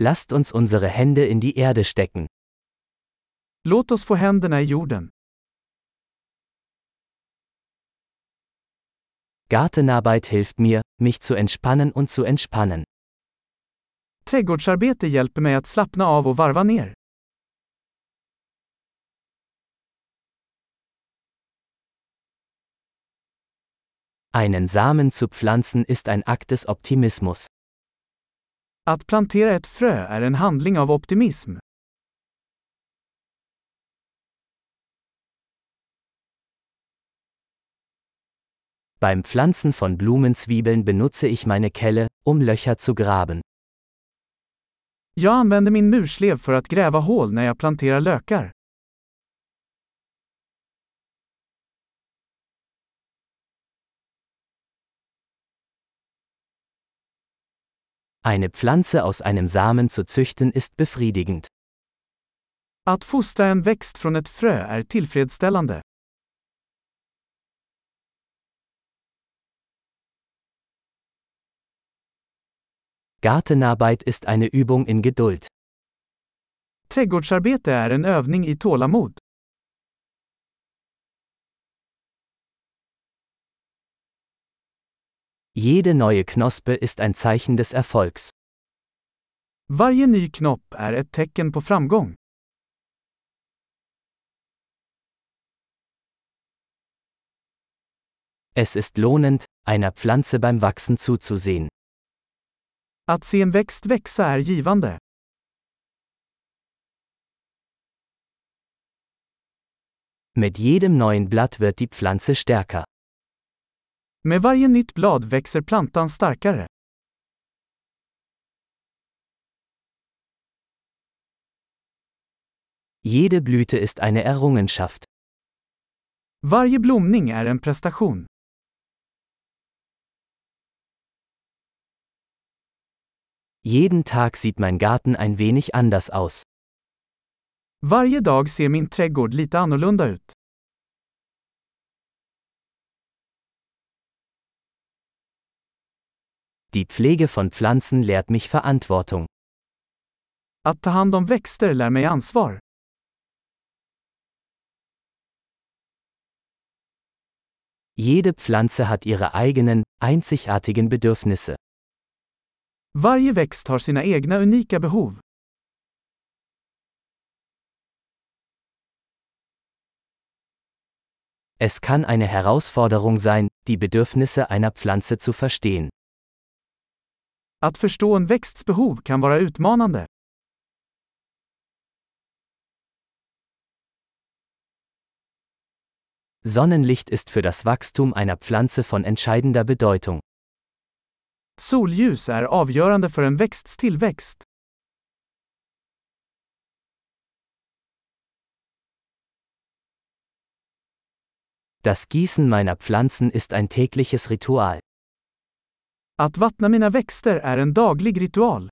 Lasst uns unsere Hände in die Erde stecken. Låt oss få händerna i jorden. Gartenarbeit hilft mir, mich zu entspannen und zu entspannen. Trädgårdsarbete hjälper mig att slappna av och varva ner. Einen Samen zu pflanzen ist ein Akt des Optimismus. Att plantera ett frö är en handling av optimism. Beim Pflanzen von Blumenzwiebeln benutze ich meine Kelle, um Löcher zu graben. Jag använder min murslev för att gräva hål när jag planterar lökar. Eine Pflanze aus einem Samen zu züchten ist befriedigend. Att fostra en växt från ett frö är tillfredsställande. Gartenarbeit ist eine Übung in Geduld. Trädgårdsarbete är en övning i tålamod. Jede neue Knospe ist ein Zeichen des Erfolgs. Varje ny knopp är ett tecken på framgång. Es ist lohnend, einer Pflanze beim Wachsen zuzusehen. Att se en växt växa är givande. Mit jedem neuen Blatt wird die Pflanze stärker. Med varje nytt blad växer plantan starkare. Jede Blüte ist eine Errungenschaft. Varje blomning är en prestation. Jeden Tag sieht mein Garten ein wenig anders aus. Varje dag ser min trädgård lite annorlunda ut. Die Pflege von Pflanzen lehrt mich Verantwortung. Att ta hand om växter lär mig ansvar. Jede Pflanze hat ihre eigenen, einzigartigen Bedürfnisse. Varje växt har sina egna unika behov. Es kann eine Herausforderung sein, die Bedürfnisse einer Pflanze zu verstehen. Att förstå en växts behov kan vara utmanande. Sonnenlicht ist für das Wachstum einer Pflanze von entscheidender Bedeutung. Solljus är avgörande för en växts tillväxt. Das Gießen meiner Pflanzen ist ein tägliches Ritual. Att vattna mina växter är en daglig ritual.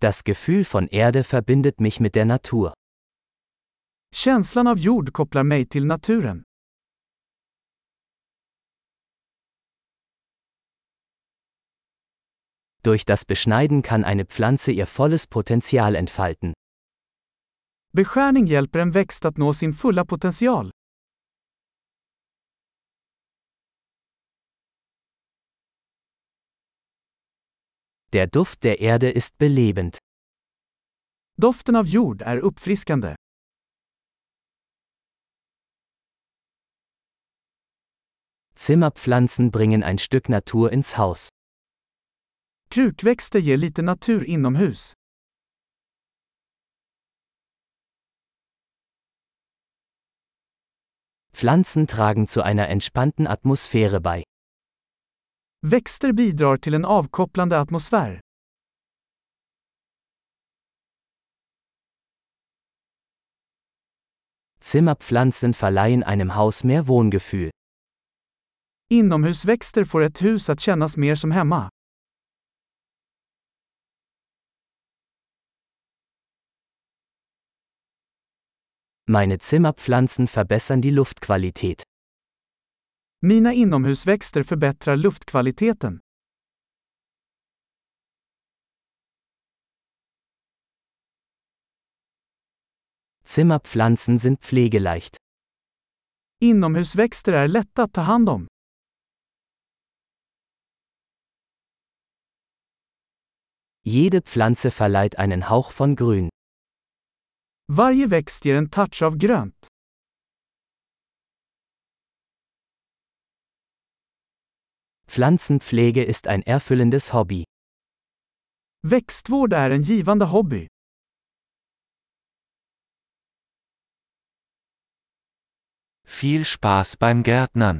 Das Gefühl von Erde verbindet mich mit der Natur. Känslan av jord kopplar mig till naturen. Durch das Beschneiden kann eine Pflanze ihr volles Potenzial entfalten. Beskärning hjälper en växt att nå sin fulla potential. Der Duft der Erde ist belebend. Doften av jord är uppfriskande. Zimmerpflanzen bringen ein Stück Natur ins Haus. Krukväxter ger lite natur inomhus. Pflanzen tragen zu einer entspannten Atmosphäre bei. Växter bidrar till en avkopplande atmosfär. Zimmerpflanzen verleihen einem Haus mehr Wohngefühl. Inomhusväxter får ett hus att kännas mer som hemma. Meine Zimmerpflanzen verbessern die Luftqualität. Mina inomhusväxter förbättrar luftkvaliteten. Zimmerpflanzen sind pflegeleicht. Inomhusväxter är lätta att ta hand om. Jede Pflanze verleiht einen Hauch von Grün. Varje växt ger en touch av grönt. Pflanzenpflege ist ein erfüllendes Hobby. Växtvård är en givande hobby. Viel Spaß beim Gärtnern.